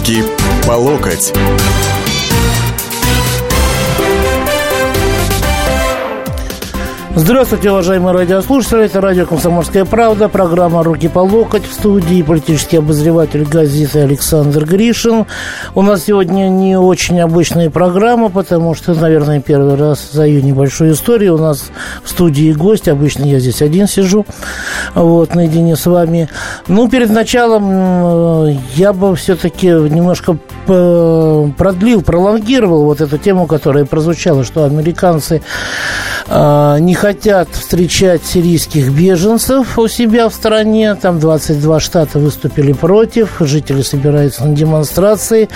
Руки по локоть. Здравствуйте, уважаемые радиослушатели. Это радио «Комсомольская правда», программа «Руки по локоть» в студии политический обозреватель газеты Александр Гришин. У нас сегодня не очень обычная программа, потому что, наверное, первый раз за ее небольшую историю. У нас в студии гость. Обычно я здесь один сижу, вот, наедине с вами. Ну, перед началом я бы все-таки немножко продлил, пролонгировал вот эту тему, которая прозвучала, что американцы а, не хотят встречать сирийских беженцев у себя в стране. Там 22 штата выступили против, жители собираются на демонстрации.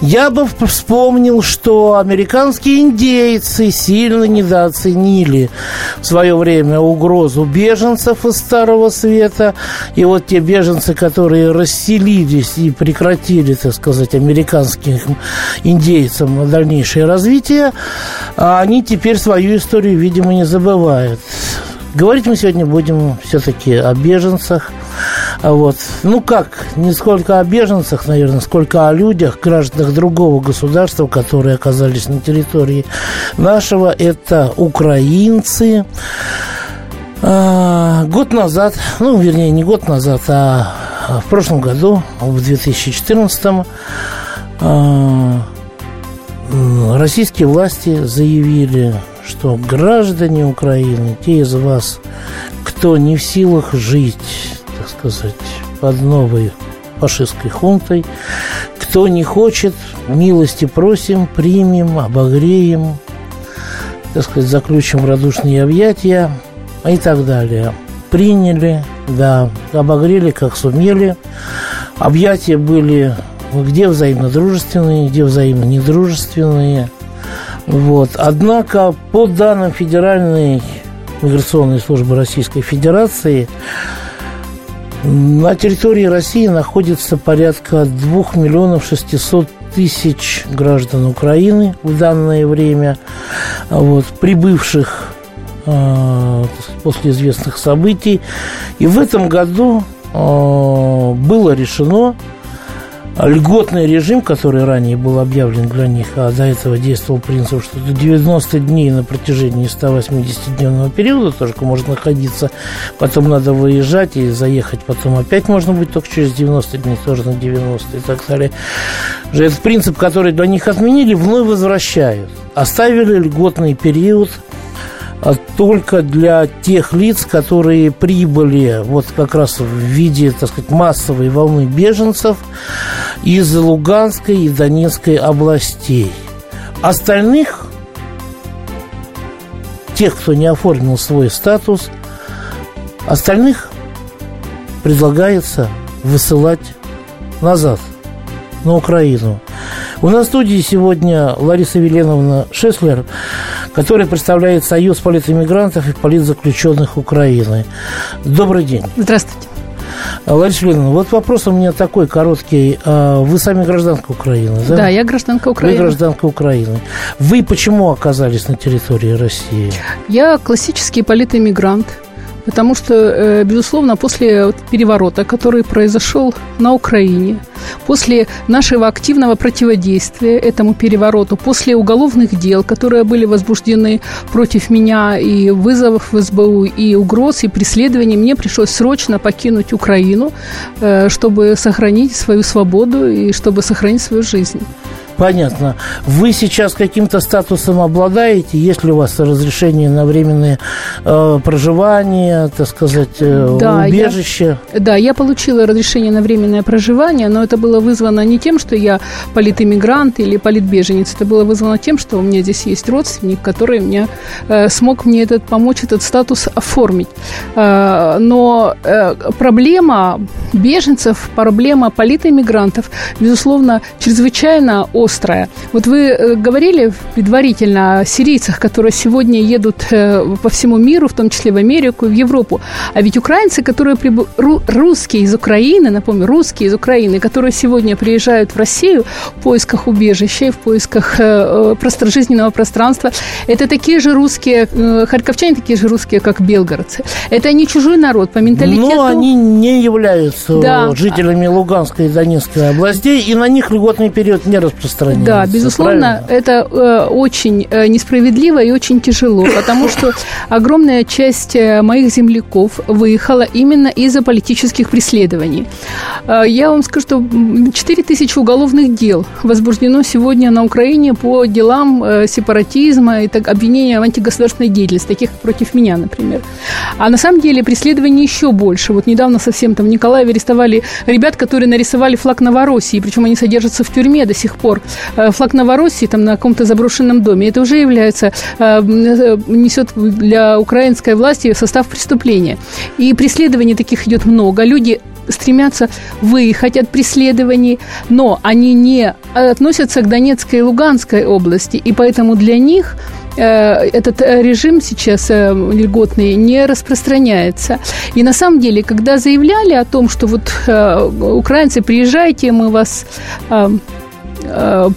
Я бы вспомнил, что американские индейцы сильно недооценили в свое время угрозу беженцев из Старого Света. И вот те беженцы, которые расселились и прекратили, так сказать, американским индейцам дальнейшее развитие, они теперь свою историю, видимо, не забывают бывает. Говорить мы сегодня будем все-таки о беженцах. А вот. Ну как, не сколько о беженцах, наверное, сколько о людях, гражданах другого государства, которые оказались на территории нашего. Это украинцы. А, год назад, ну, вернее, не год назад, а в прошлом году, в 2014 а, российские власти заявили, что граждане Украины, те из вас, кто не в силах жить, так сказать, под новой фашистской хунтой, кто не хочет, милости просим, примем, обогреем, так сказать, заключим радушные объятия и так далее. Приняли, да, обогрели, как сумели. Объятия были где взаимно дружественные, где взаимно недружественные. Вот. Однако, по данным Федеральной миграционной службы Российской Федерации, на территории России находится порядка 2 миллионов 600 тысяч граждан Украины в данное время, вот, прибывших э, после известных событий. И в этом году э, было решено льготный режим, который ранее был объявлен для них, а до этого действовал принцип, что до 90 дней на протяжении 180-дневного периода только может находиться, потом надо выезжать и заехать, потом опять можно быть только через 90 дней, тоже на 90 и так далее. Этот принцип, который для них отменили, вновь возвращают. Оставили льготный период – а только для тех лиц, которые прибыли вот как раз в виде, так сказать, массовой волны беженцев из Луганской и Донецкой областей. Остальных, тех, кто не оформил свой статус, остальных предлагается высылать назад, на Украину. У нас в студии сегодня Лариса Веленовна Шеслер, которая представляет Союз политэмигрантов и политзаключенных Украины. Добрый день. Здравствуйте. Лариса Веленовна, вот вопрос у меня такой короткий. А вы сами гражданка Украины, да? Да, я гражданка Украины. Вы гражданка Украины. Вы почему оказались на территории России? Я классический политэмигрант. Потому что, э, безусловно, после переворота, который произошел на Украине, после нашего активного противодействия этому перевороту, после уголовных дел, которые были возбуждены против меня, и вызовов в СБУ, и угроз, и преследований, мне пришлось срочно покинуть Украину, э, чтобы сохранить свою свободу и чтобы сохранить свою жизнь. Понятно. Вы сейчас каким-то статусом обладаете? Есть ли у вас разрешение на временное э, проживание, так сказать, э, да, убежище? Я, да, я получила разрешение на временное проживание, но это было вызвано не тем, что я политэмигрант или политбеженец. Это было вызвано тем, что у меня здесь есть родственник, который мне э, смог мне этот, помочь этот статус оформить. Э, но э, проблема беженцев, проблема политэмигрантов, безусловно, чрезвычайно острая. Вот вы э, говорили предварительно о сирийцах, которые сегодня едут э, по всему миру, в том числе в Америку и в Европу. А ведь украинцы, которые приб... русские из Украины, напомню, русские из Украины, которые сегодня приезжают в Россию в поисках убежища и в поисках простор... жизненного пространства, это такие же русские, харьковчане такие же русские, как белгородцы. Это не чужой народ по менталитету. Но они не являются да. жителями Луганской и Донецкой областей, и на них льготный период не распространяется. Да, безусловно, правильно? это э, очень э, несправедливо и очень тяжело, потому что огромная часть э, моих земляков выехала именно из-за политических преследований. Э, я вам скажу, что 4 тысячи уголовных дел возбуждено сегодня на Украине по делам э, сепаратизма и так, обвинения в антигосударственной деятельности, таких против меня, например. А на самом деле преследований еще больше. Вот недавно совсем там в Николаеве арестовали ребят, которые нарисовали флаг Новороссии, причем они содержатся в тюрьме до сих пор. Э, флаг Новороссии там на каком-то заброшенном доме. Это уже является, э, несет для украинской власти состав преступления. И преследований таких идет много. Люди стремятся выехать от преследований, но они не относятся к Донецкой и Луганской области, и поэтому для них Э, этот э, режим сейчас э, льготный не распространяется. И на самом деле, когда заявляли о том, что вот украинцы, приезжайте, мы вас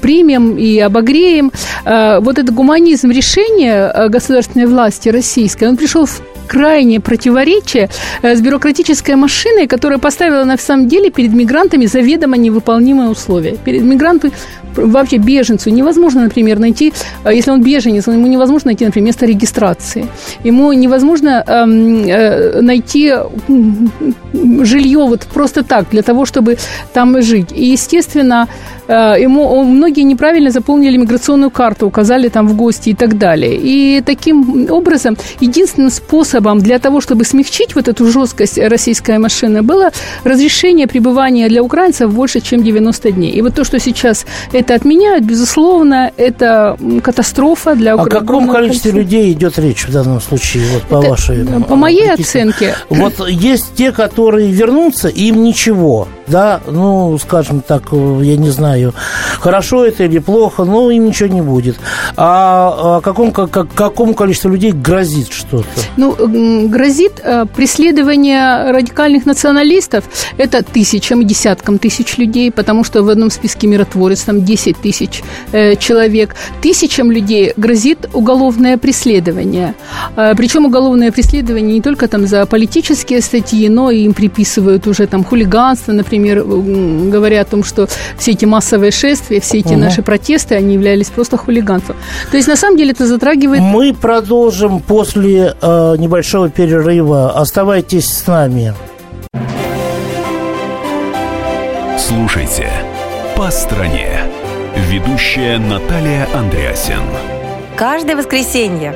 примем и обогреем. Вот этот гуманизм решения государственной власти российской, он пришел в крайнее противоречие с бюрократической машиной, которая поставила на самом деле перед мигрантами заведомо невыполнимые условия. Перед мигрантами вообще беженцу невозможно, например, найти, э, если он беженец, ему невозможно найти, например, место регистрации. Ему невозможно эм, э, найти жилье вот просто так, для того, чтобы там жить. И, естественно, э, ему многие неправильно заполнили миграционную карту, указали там в гости и так далее. И таким образом единственным способом для того, чтобы смягчить вот эту жесткость российской машины, было разрешение пребывания для украинцев больше, чем 90 дней. И вот то, что сейчас это отменяют, безусловно, это катастрофа для Украины. О каком количестве людей идет речь в данном случае, вот по это, вашей... По моей оценке. Вот есть те, которые вернутся, им ничего, да, ну, скажем так, я не знаю, хорошо это или плохо, но им ничего не будет. А о каком, как, какому количеству людей грозит что-то? Ну, грозит э, преследование радикальных националистов, это тысячам, десяткам тысяч людей, потому что в одном списке миротворец там 10 тысяч э, человек. Тысячам людей грозит уголовное преследование. Э, причем уголовное преследование не только там за политические статьи, но и им приписывают уже там хулиганство, например, говоря о том, что все эти массовые шествия, все эти угу. наши протесты, они являлись просто хулиганством. То есть, на самом деле, это затрагивает... Мы продолжим после э, небольшого перерыва. Оставайтесь с нами. Слушайте «По стране». Ведущая Наталья Андреасин. Каждое воскресенье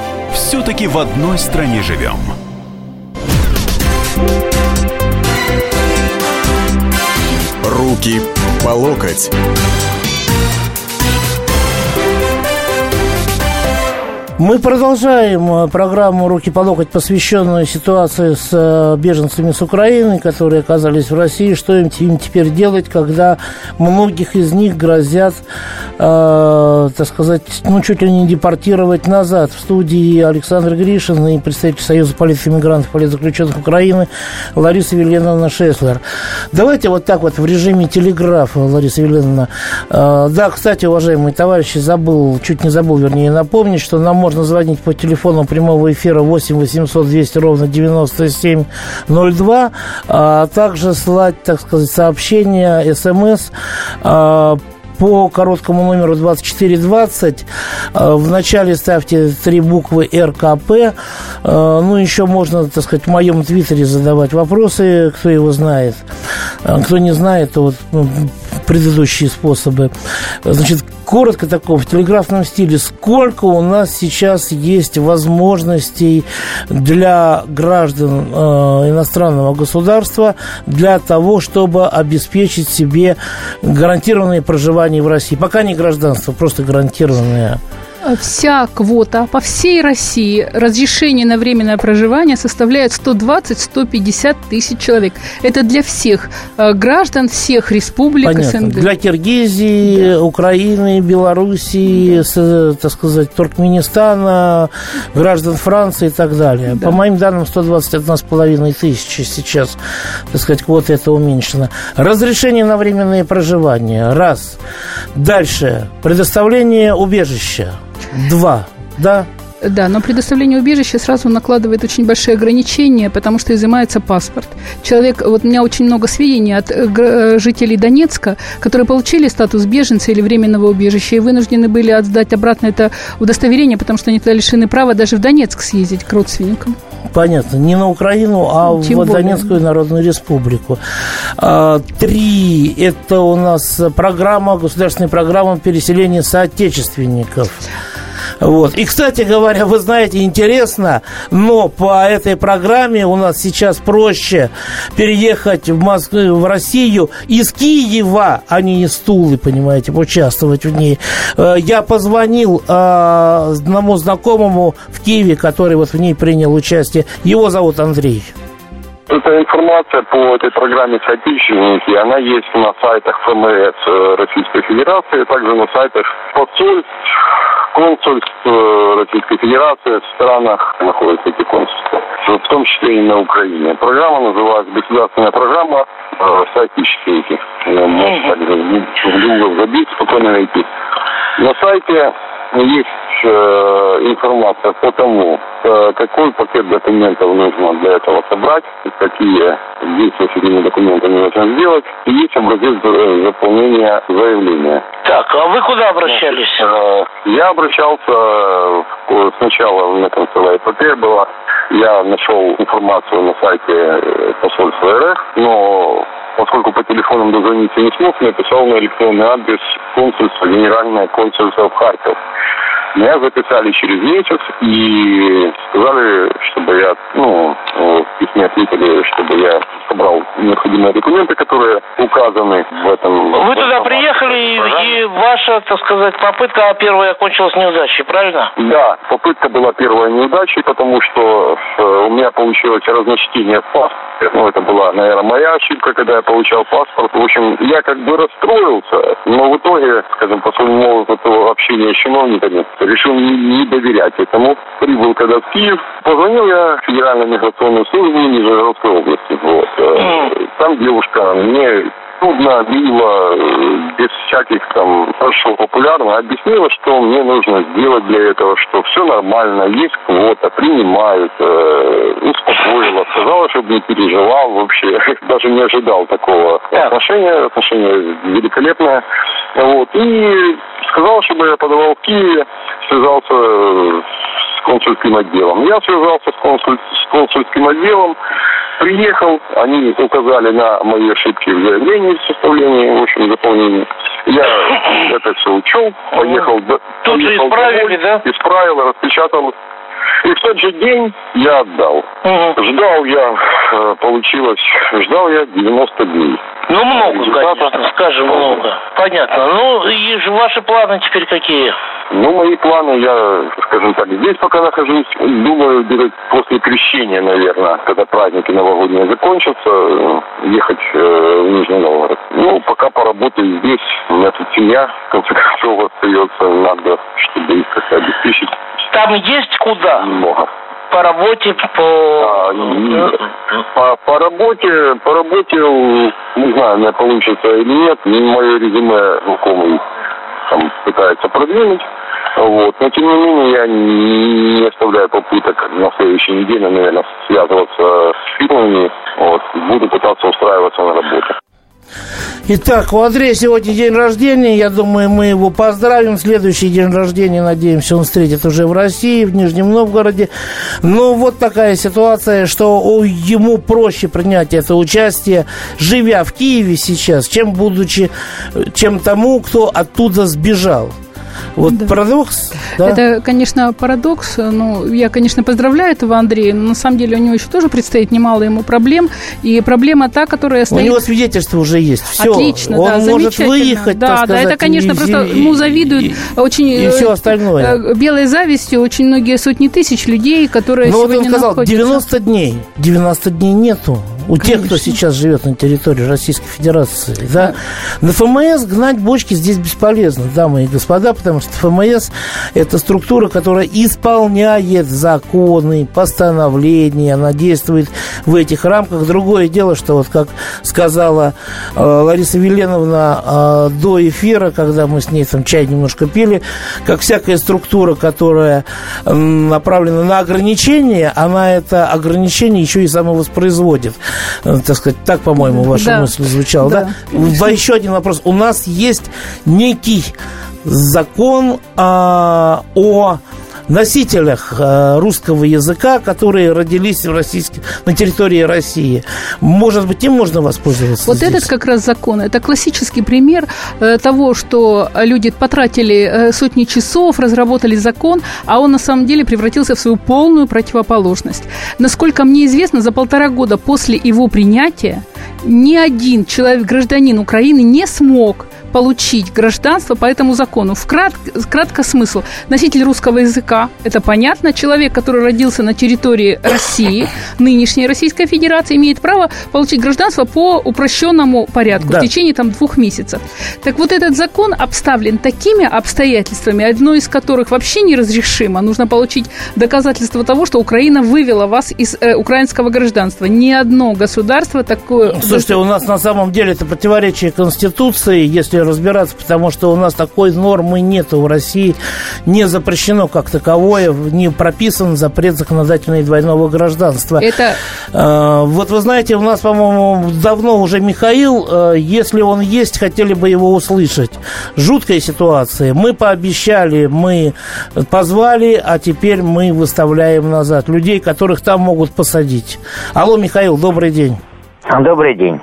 Все-таки в одной стране живем. Руки по локоть. Мы продолжаем э, программу «Руки по локоть», посвященную ситуации с э, беженцами с Украины, которые оказались в России. Что им, им теперь делать, когда многих из них грозят, э, так сказать, ну, чуть ли не депортировать назад. В студии Александр Гришин и представитель Союза политэмигрантов, политзаключенных Украины Лариса Вильяновна Шеслер. Давайте вот так вот в режиме телеграфа, Лариса Вильяновна. Э, да, кстати, уважаемые товарищи, забыл, чуть не забыл, вернее, напомнить, что нам можно звонить по телефону прямого эфира 8 800 200 ровно 9702, а также слать, так сказать, сообщения, смс а, по короткому номеру 2420. А, в начале ставьте три буквы РКП. А, ну, еще можно, так сказать, в моем твиттере задавать вопросы, кто его знает. Кто не знает, то вот ну, предыдущие способы. Значит, коротко таком, в телеграфном стиле, сколько у нас сейчас есть возможностей для граждан э, иностранного государства для того, чтобы обеспечить себе гарантированное проживание в России. Пока не гражданство, просто гарантированное вся квота по всей России разрешение на временное проживание составляет 120-150 тысяч человек. Это для всех э, граждан всех республик Понятно. СНГ. Для Киргизии, да. Украины, Белоруссии, да. так сказать, Туркменистана, граждан Франции и так далее. Да. По моим данным, 121,5 тысячи сейчас, так сказать, квота это уменьшена. Разрешение на временное проживание. Раз. Дальше. Предоставление убежища. Два. Да, да, но предоставление убежища сразу накладывает очень большие ограничения, потому что изымается паспорт. Человек, вот у меня очень много сведений от э, э, жителей Донецка, которые получили статус беженца или временного убежища и вынуждены были отдать обратно это удостоверение, потому что они тогда лишены права даже в Донецк съездить к родственникам. Понятно. Не на Украину, а Тем в более. Донецкую Народную Республику. А, три. Это у нас программа, государственная программа переселения соотечественников. Вот. И, кстати говоря, вы знаете, интересно, но по этой программе у нас сейчас проще переехать в Москву, в Россию из Киева, а не из Тулы, понимаете, участвовать в ней. Э, я позвонил э, одному знакомому в Киеве, который вот в ней принял участие. Его зовут Андрей. Эта информация по этой программе «Соотечественники», она есть на сайтах ФМС э, Российской Федерации, а также на сайтах посольств консульств э, Российской Федерации в странах находятся эти консульства, в том числе и на Украине. Программа называется «Государственная программа э, соотечественники». Можно также в Google забить, спокойно найти. На сайте есть э, информация по тому, э, какой пакет документов нужно для этого собрать, какие действия документы нужно сделать, и есть образец э, заполнения заявления. Так, а вы куда обращались? Я обращался сначала на канцелярии ПП была, я нашел информацию на сайте посольства РФ, но поскольку по телефонам дозвониться не смог, написал на электронный адрес консульства, генеральное консульство в Харьков. Меня записали через месяц и сказали, чтобы я, ну, в письме ответили, чтобы я собрал необходимые документы, которые указаны в этом. Вы туда приехали, и, и ваша, так сказать, попытка первая окончилась неудачей, правильно? Да, попытка была первая неудачей, потому что э, у меня получилось разночтение в паспорте. Ну, это была, наверное, моя ошибка, когда я получал паспорт. В общем, я как бы расстроился, но в итоге, скажем, по своему опыту общения с чиновниками, решил не, доверять этому. Прибыл когда в Киев, позвонил я в Федеральную миграционную службу Нижегородской области. Вот. Mm. Там девушка мне трудно, мило, без всяких там хорошо популярно объяснила, что мне нужно сделать для этого, что все нормально, есть квота, принимают, э, успокоила, сказала, чтобы не переживал вообще, даже не ожидал такого отношения, отношение великолепное, вот, и сказал, чтобы я подавал в Киеве, связался с консульским отделом. Я связался с, консуль, с консульским отделом, приехал, они указали на мои ошибки в заявлении, в составлении, в общем, заполнении. Я это все учел, поехал... Тут поехал же исправили, домой, да? Исправил, распечатал. И в тот же день я отдал. Угу. Ждал я, получилось, ждал я 90 дней. Ну, много, конечно, скажем, много. Понятно. Ну, и ваши планы теперь какие? Ну, мои планы, я, скажем так, здесь пока нахожусь, думаю, где-то после крещения, наверное, когда праздники новогодние закончатся, ехать э, в Нижний Новгород. Ну, пока поработаю здесь, у меня тут семья, в конце концов, остается, надо, чтобы их как-то обеспечить. Там есть куда? Много по работе, по... А, по, по работе, по работе, не знаю, у меня получится или нет, мое резюме знакомый там пытается продвинуть. Вот. Но тем не менее я не оставляю попыток на следующей неделе, наверное, связываться с фирмами. Вот. Буду пытаться устраиваться на работу. Итак, у Андрея сегодня день рождения. Я думаю, мы его поздравим. Следующий день рождения, надеемся, он встретит уже в России, в Нижнем Новгороде. Но вот такая ситуация, что ему проще принять это участие, живя в Киеве сейчас, чем будучи, чем тому, кто оттуда сбежал. Вот да. парадокс. Да? Это, конечно, парадокс. Ну, я, конечно, поздравляю этого Андрея, но на самом деле у него еще тоже предстоит немало ему проблем. И проблема та, которая стоит... У него свидетельство уже есть. Все. Отлично, Он да, может выехать, Да, да, это, конечно, и, просто и, ему завидуют и, очень... И все э, остальное. Э, белой завистью очень многие сотни тысяч людей, которые Но сегодня вот он сказал, находятся... 90 дней. 90 дней нету у Конечно. тех, кто сейчас живет на территории Российской Федерации. Да? На ФМС гнать бочки здесь бесполезно, дамы и господа, потому что ФМС – это структура, которая исполняет законы, постановления, она действует в этих рамках. Другое дело, что вот как сказала э, Лариса Веленовна э, до эфира, когда мы с ней там чай немножко пили, как всякая структура, которая э, направлена на ограничение, она это ограничение еще и самовоспроизводит. Э, так сказать, так, по-моему, ваша да. мысль звучала, да? да? Еще один вопрос. У нас есть некий закон а, о носителях э, русского языка, которые родились в российск... на территории России. Может быть, им можно воспользоваться Вот здесь? этот как раз закон. Это классический пример э, того, что люди потратили э, сотни часов, разработали закон, а он на самом деле превратился в свою полную противоположность. Насколько мне известно, за полтора года после его принятия ни один человек, гражданин Украины не смог получить гражданство по этому закону. Вкрат, кратко смысл. Носитель русского языка, это понятно. Человек, который родился на территории России, нынешней Российской Федерации, имеет право получить гражданство по упрощенному порядку да. в течение там, двух месяцев. Так вот, этот закон обставлен такими обстоятельствами, одно из которых вообще неразрешимо. Нужно получить доказательство того, что Украина вывела вас из э, украинского гражданства. Ни одно государство такое... Слушайте, у нас на самом деле это противоречие Конституции, если разбираться, потому что у нас такой нормы нет в России, не запрещено как таковое, не прописан запрет законодательного двойного гражданства. Это... А, вот вы знаете, у нас, по-моему, давно уже Михаил, а, если он есть, хотели бы его услышать. Жуткая ситуация. Мы пообещали, мы позвали, а теперь мы выставляем назад людей, которых там могут посадить. Алло, Михаил, добрый день. Добрый день.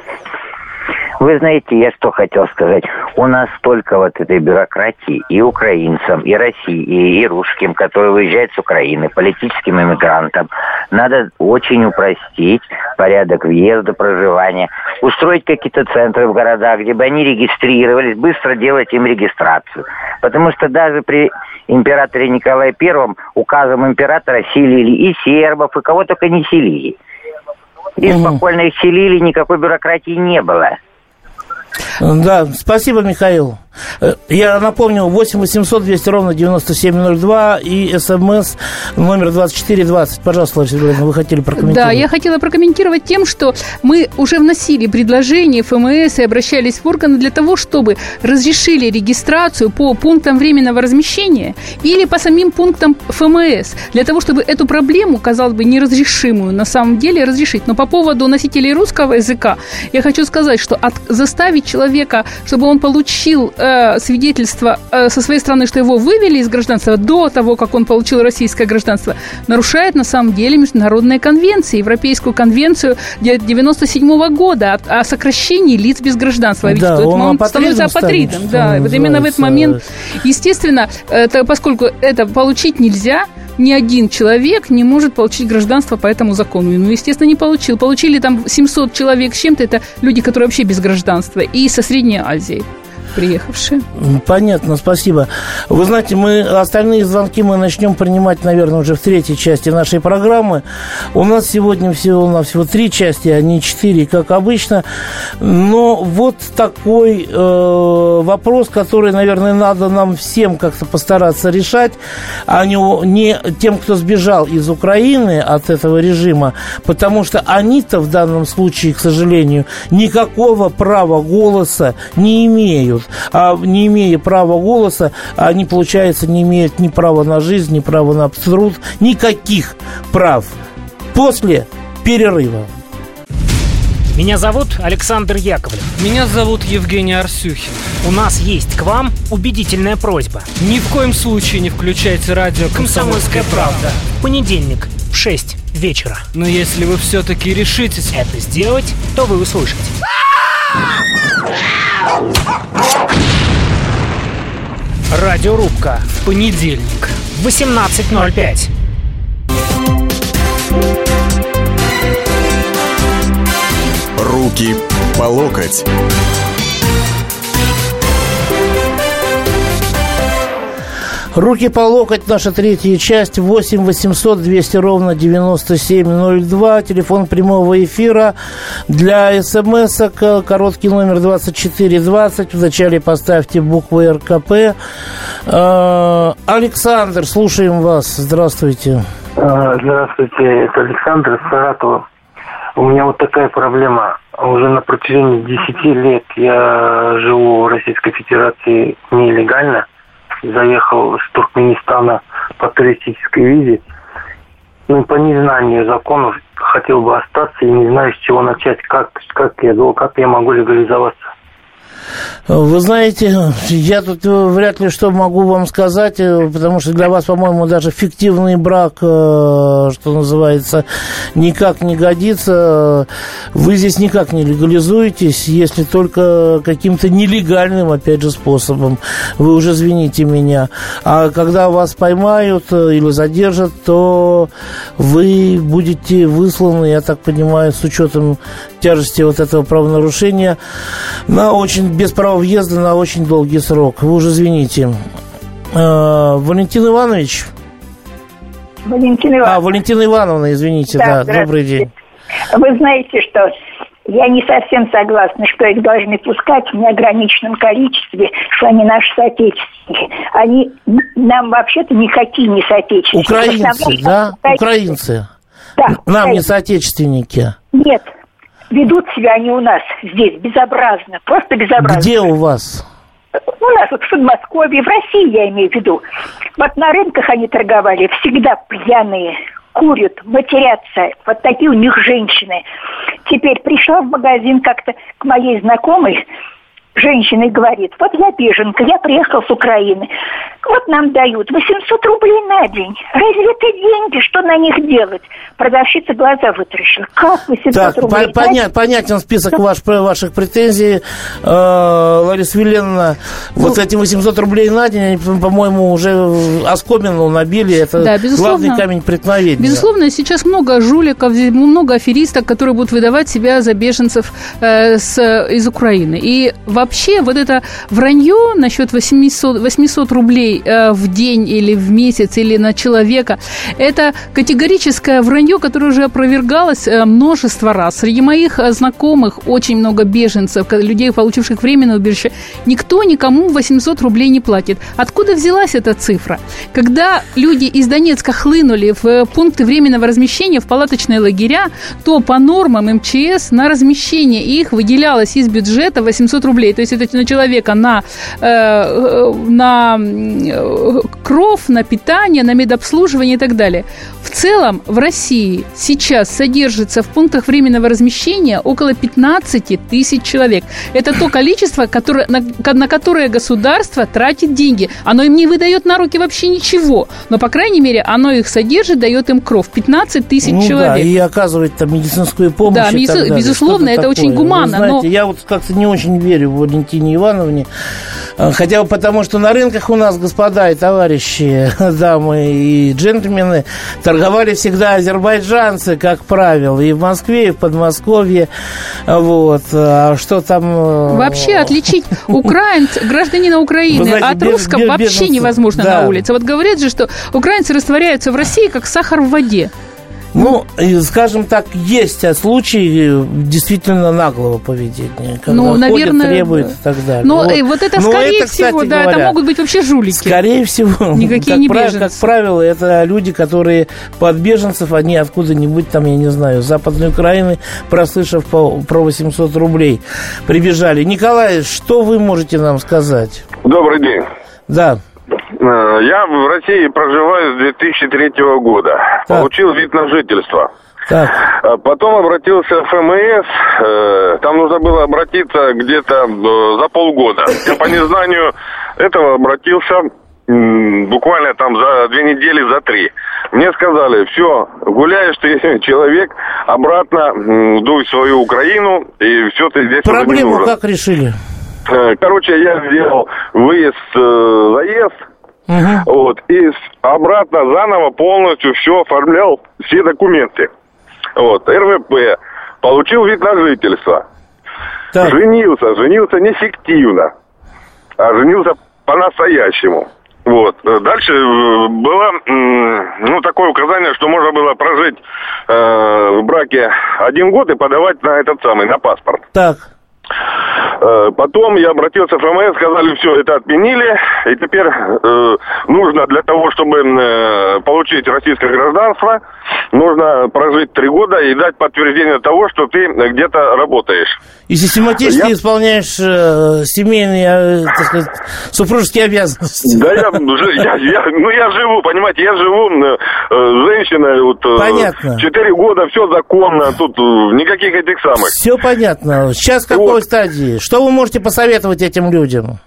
Вы знаете, я что хотел сказать. У нас столько вот этой бюрократии и украинцам, и России, и, и русским, которые выезжают с Украины, политическим иммигрантам. Надо очень упростить порядок въезда, проживания, устроить какие-то центры в городах, где бы они регистрировались, быстро делать им регистрацию. Потому что даже при императоре Николае Первом указом императора селили и сербов, и кого только не селили. И спокойно их селили, никакой бюрократии не было. Да, спасибо, Михаил. Э, я напомню, 8 800 200 ровно 9702 и смс номер 2420. Пожалуйста, Лариса Ивановна, вы хотели прокомментировать. Да, я хотела прокомментировать тем, что мы уже вносили предложение ФМС и обращались в органы для того, чтобы разрешили регистрацию по пунктам временного размещения или по самим пунктам ФМС, для того, чтобы эту проблему, казалось бы, неразрешимую на самом деле разрешить. Но по поводу носителей русского языка я хочу сказать, что от, заставить человека, чтобы он получил э, э, свидетельство э, со своей стороны, что его вывели из гражданства до того, как он получил российское гражданство, нарушает на самом деле международные конвенции, Европейскую конвенцию 97 года о, о сокращении лиц без гражданства. Да, что он, он становится апатридом. Да, вот именно в этот момент, естественно, это, поскольку это получить нельзя, ни один человек не может получить гражданство по этому закону. Ну, естественно, не получил. Получили там 700 человек с чем-то. Это люди, которые вообще без гражданства. И со Средней Азии приехавшие. Понятно, спасибо. Вы знаете, мы остальные звонки мы начнем принимать, наверное, уже в третьей части нашей программы. У нас сегодня всего на всего три части, а не четыре, как обычно. Но вот такой э, вопрос, который, наверное, надо нам всем как-то постараться решать, а не, не тем, кто сбежал из Украины от этого режима, потому что они-то в данном случае, к сожалению, никакого права голоса не имеют голосуют. А не имея права голоса, они, получается, не имеют ни права на жизнь, ни права на труд, никаких прав. После перерыва. Меня зовут Александр Яковлев. Меня зовут Евгений Арсюхин. У нас есть к вам убедительная просьба. Ни в коем случае не включайте радио «Комсомольская правда». В понедельник в 6 вечера. Но если вы все-таки решитесь это сделать, то вы услышите. Радиорубка. Понедельник. 18.05. Руки по локоть. Руки по локоть, наша третья часть, 8 800 200 ровно 9702, телефон прямого эфира. Для смс короткий номер 2420, вначале поставьте букву РКП. А, Александр, слушаем вас, здравствуйте. А, здравствуйте, это Александр из Саратова. У меня вот такая проблема. Уже на протяжении 10 лет я живу в Российской Федерации нелегально – заехал с Туркменистана по туристической визе. Ну, по незнанию законов хотел бы остаться и не знаю, с чего начать, как, как, я, как я могу легализоваться. Вы знаете, я тут э, вряд ли что могу вам сказать, э, потому что для вас, по-моему, даже фиктивный брак, э, что называется, никак не годится. Вы здесь никак не легализуетесь, если только каким-то нелегальным, опять же, способом. Вы уже извините меня. А когда вас поймают или задержат, то вы будете высланы, я так понимаю, с учетом тяжести вот этого правонарушения на очень без права въезда на очень долгий срок. Вы уже извините. Э, Валентин Иванович? Валентина Ивановна. А, Валентина Ивановна, извините, да, да добрый день. Вы знаете, что я не совсем согласна, что их должны пускать в неограниченном количестве, что они наши соотечественники. Они нам вообще-то никакие не соотечественники. Украинцы, да? Украинцы. Да. Нам украинцы. не соотечественники. Нет, ведут себя они у нас здесь безобразно, просто безобразно. Где у вас? У нас вот в Подмосковье, в России я имею в виду. Вот на рынках они торговали, всегда пьяные, курят, матерятся. Вот такие у них женщины. Теперь пришла в магазин как-то к моей знакомой, женщина и говорит, вот я беженка, я приехал с Украины. Вот нам дают 800 рублей на день. Разве это деньги? Что на них делать? Продавщица глаза вытаращила. Как 800 так, рублей? По понят, понятен список ваш, ваших претензий. Э, Лариса Веленовна, ну, вот эти 800 рублей на день, они, по-моему, уже оскомину набили. Это да, главный камень преткновения. Безусловно, сейчас много жуликов, много аферисток, которые будут выдавать себя за беженцев э, с, из Украины. И вообще вот это вранье насчет 800, 800 рублей э, в день или в месяц или на человека. Это категорическое вранье, которое уже опровергалось э, множество раз. Среди моих э, знакомых очень много беженцев, людей, получивших временное убежище. Никто никому 800 рублей не платит. Откуда взялась эта цифра? Когда люди из Донецка хлынули в пункты временного размещения в палаточные лагеря, то по нормам МЧС на размещение их выделялось из бюджета 800 рублей. То есть это на человека на, э, на кров, на питание, на медобслуживание и так далее. В целом в России сейчас содержится в пунктах временного размещения около 15 тысяч человек. Это то количество, которое, на, на которое государство тратит деньги. Оно им не выдает на руки вообще ничего, но, по крайней мере, оно их содержит, дает им кров. 15 тысяч ну, человек. Да, и оказывает там медицинскую помощь. Да, медици... безусловно, это такое. очень гуманно. Вы знаете, но... я вот как-то не очень верю в Валентине Ивановне, э, хотя бы потому, что на рынках у нас, господа и товарищи, дамы и джентльмены, торговали всегда азербайджанцы, как правило, и в Москве, и в Подмосковье. Вот. А что там... Э, вообще отличить украинц, гражданина Украины знаете, от русского без, без, вообще невозможно да. на улице. Вот говорят же, что украинцы растворяются в России, как сахар в воде. Ну, скажем так, есть случаи действительно наглого поведения, когда ну, наверное, ходят, требуют и так далее. Но вот, вот это, Но скорее это, всего, да, говоря, это могут быть вообще жулики. Скорее всего. Никакие как не прав, Как правило, это люди, которые под беженцев, они откуда-нибудь там, я не знаю, с Западной Украины, прослышав по, про 800 рублей, прибежали. Николай, что вы можете нам сказать? Добрый день. Да. Э, я в России проживаю с 2003 года. Так. Получил вид на жительство. Так. А Потом обратился в ФМС, э, там нужно было обратиться где-то э, за полгода. Я по незнанию этого обратился буквально там за две недели, за три. Мне сказали, все, гуляешь ты, человек, обратно дуй свою Украину, и все, ты здесь Проблему как решили? Э, Короче, я сделал выезд, э, заезд, вот, и обратно заново полностью все оформлял, все документы. Вот, РВП, получил вид на жительство. Женился, женился не фиктивно, а женился по-настоящему. Вот. Дальше э, было ну, такое указание, что можно было прожить э, в браке один год и подавать на этот самый, на паспорт. Так. Э, Потом я обратился в ФМС, сказали, все, это отменили, и теперь э, нужно для того, чтобы э, получить российское гражданство, нужно прожить три года и дать подтверждение того, что ты где-то работаешь. И систематически Я- исполняешь э, семейные, э, так сказать, супружеские обязанности. Да я, я, я- ну я живу, понимаете, я живу э, женщиной, вот, э, Понятно. четыре года, все законно, тут никаких этих самых. Все понятно. Сейчас в какой стадии? Что вы можете посоветовать этим людям?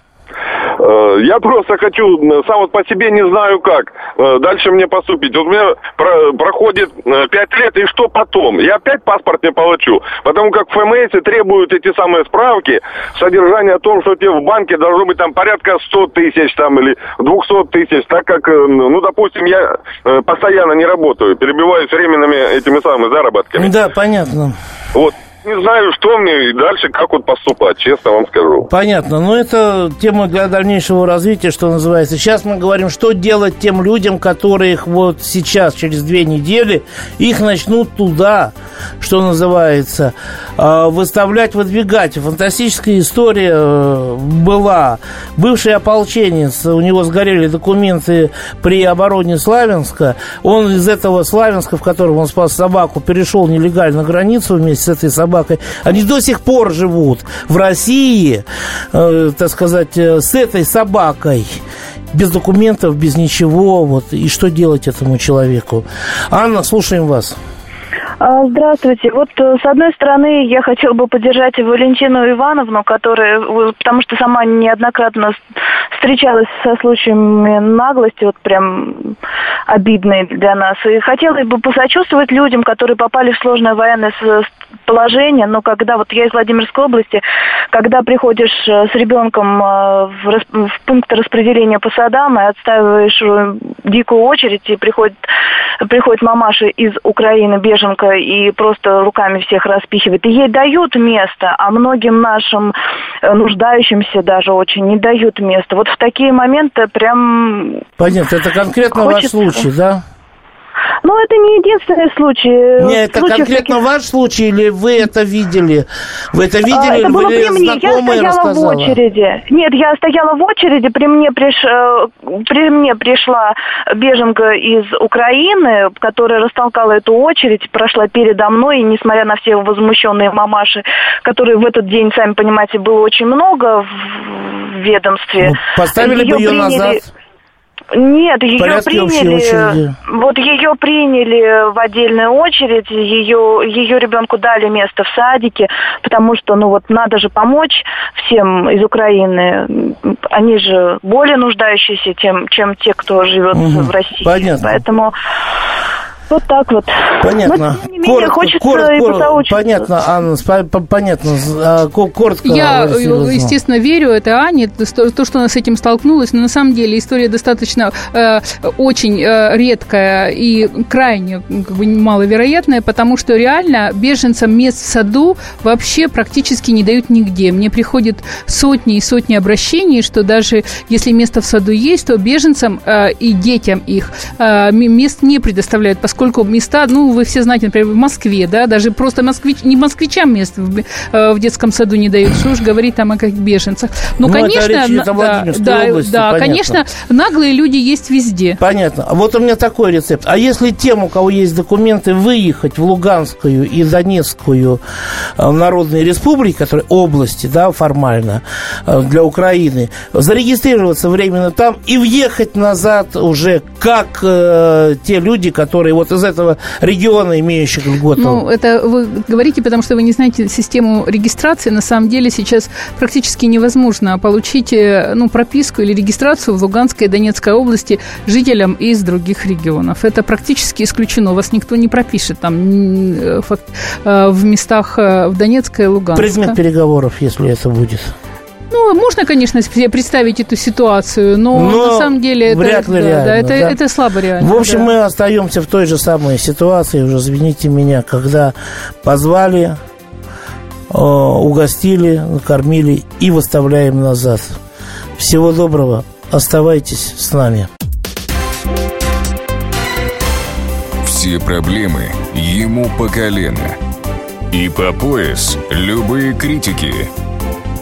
Э, Я просто хочу, э, сам вот по себе не знаю как э, дальше мне поступить. Вот у меня про- проходит э, пять лет, и что потом? Я опять паспорт не получу. Потому как в ФМС требуют эти самые справки, содержание о том, что тебе в банке должно быть там порядка 100 тысяч там или 200 тысяч, так как, э, ну, допустим, я э, постоянно не работаю, перебиваюсь временными этими самыми заработками. Да, понятно. Вот. Не знаю, что мне и дальше, как вот поступать, честно вам скажу. Понятно. Но это тема для дальнейшего развития, что называется. Сейчас мы говорим, что делать тем людям, которых вот сейчас, через две недели, их начнут туда, что называется, э, выставлять, выдвигать. Фантастическая история э, была. Бывший ополченец, у него сгорели документы при обороне Славянска. Он из этого Славянска, в котором он спас собаку, перешел нелегально границу вместе с этой собакой. Они до сих пор живут в России, э, так сказать, э, с этой собакой. Без документов, без ничего. Вот. И что делать этому человеку? Анна, слушаем вас. А, Здравствуйте. Вот э, с одной стороны я хотела бы поддержать Валентину Ивановну, которая, э, потому что сама неоднократно встречалась со случаями наглости, вот прям обидные для нас. И хотела бы посочувствовать людям, которые попали в сложное военное положение, но когда вот я из Владимирской области, когда приходишь э, с ребенком в, в пункт распределения по садам и отстаиваешь дикую очередь, и приходит, приходит мамаша из Украины, беженка, и просто руками всех распихивает. И ей дают место, а многим нашим э, нуждающимся даже очень не дают места. Вот в такие моменты прям Понятно, это конкретно ваш Хочется. случай, да? Ну, это не единственный случай. Не, это Случаев конкретно таких- ваш случай или вы это видели? Вы это А, видели это или было при мне. Я стояла рассказала? в очереди. Нет, я стояла в очереди. При мне, приш... э, при мне пришла беженка из Украины, которая растолкала эту очередь, прошла передо мной, и несмотря на все возмущенные мамаши, которые в этот день, сами понимаете, было очень много в ведомстве. Ну, поставили бы ее приняли- назад. Нет, ее порядке общей приняли. очереди. Вот ее приняли в отдельную очередь, ее, ее ребенку дали место в садике, потому что, ну вот, надо же помочь всем из Украины. Они же более нуждающиеся, тем, чем те, кто живет Мгм, в России. понятно. Поэтому вот так вот. Понятно. Но, тем не менее, хочется и коротко, посоучиться. понятно, Анна, понятно. А, ко- Коротко. Я, э, естественно, верю это Ане, то, что то, что она с этим столкнулась, но на самом деле история достаточно э, очень э, редкая и крайне как бы, маловероятная, потому что реально беженцам мест в саду вообще практически не дают нигде. Мне приходят сотни и сотни обращений, что даже если место в саду есть, то беженцам э, и детям их э, мест не предоставляют, поскольку места, ну, вы все знаете, например, в Москве, да, даже просто москвич, не москвичам мест в, э, в детском саду не дают, что уж говорить там о как беженцах. Ну, Ну, это конечно, речь идет о да, да, области, да, понятно. конечно, наглые люди есть везде. Понятно. А Вот у меня такой рецепт. А если тем, у кого есть документы, выехать в Луганскую и Донецкую э, народные республики, которые области, да, формально, э, для Украины, зарегистрироваться временно там и въехать назад уже как э, те люди, которые вот из этого региона, имеющих этих льгот. Ну, это вы говорите, потому что вы не знаете систему регистрации. На самом деле сейчас практически невозможно получить э, ну, прописку или регистрацию в Луганской и Донецкой области жителям из других регионов. Это практически исключено. Вас никто не пропишет там э, в местах в Донецкой и Луганской. Предмет переговоров, если это будет. Ну, можно, конечно, себе представить эту ситуацию, но, но на самом деле вряд это, ли да, реально, да, это, да? это слабо реально. В общем, да. мы остаемся в той же самой ситуации, уже извините меня, когда позвали, э, угостили, накормили и выставляем назад. Всего доброго, оставайтесь с нами. Все проблемы ему по колено. И по пояс любые критики –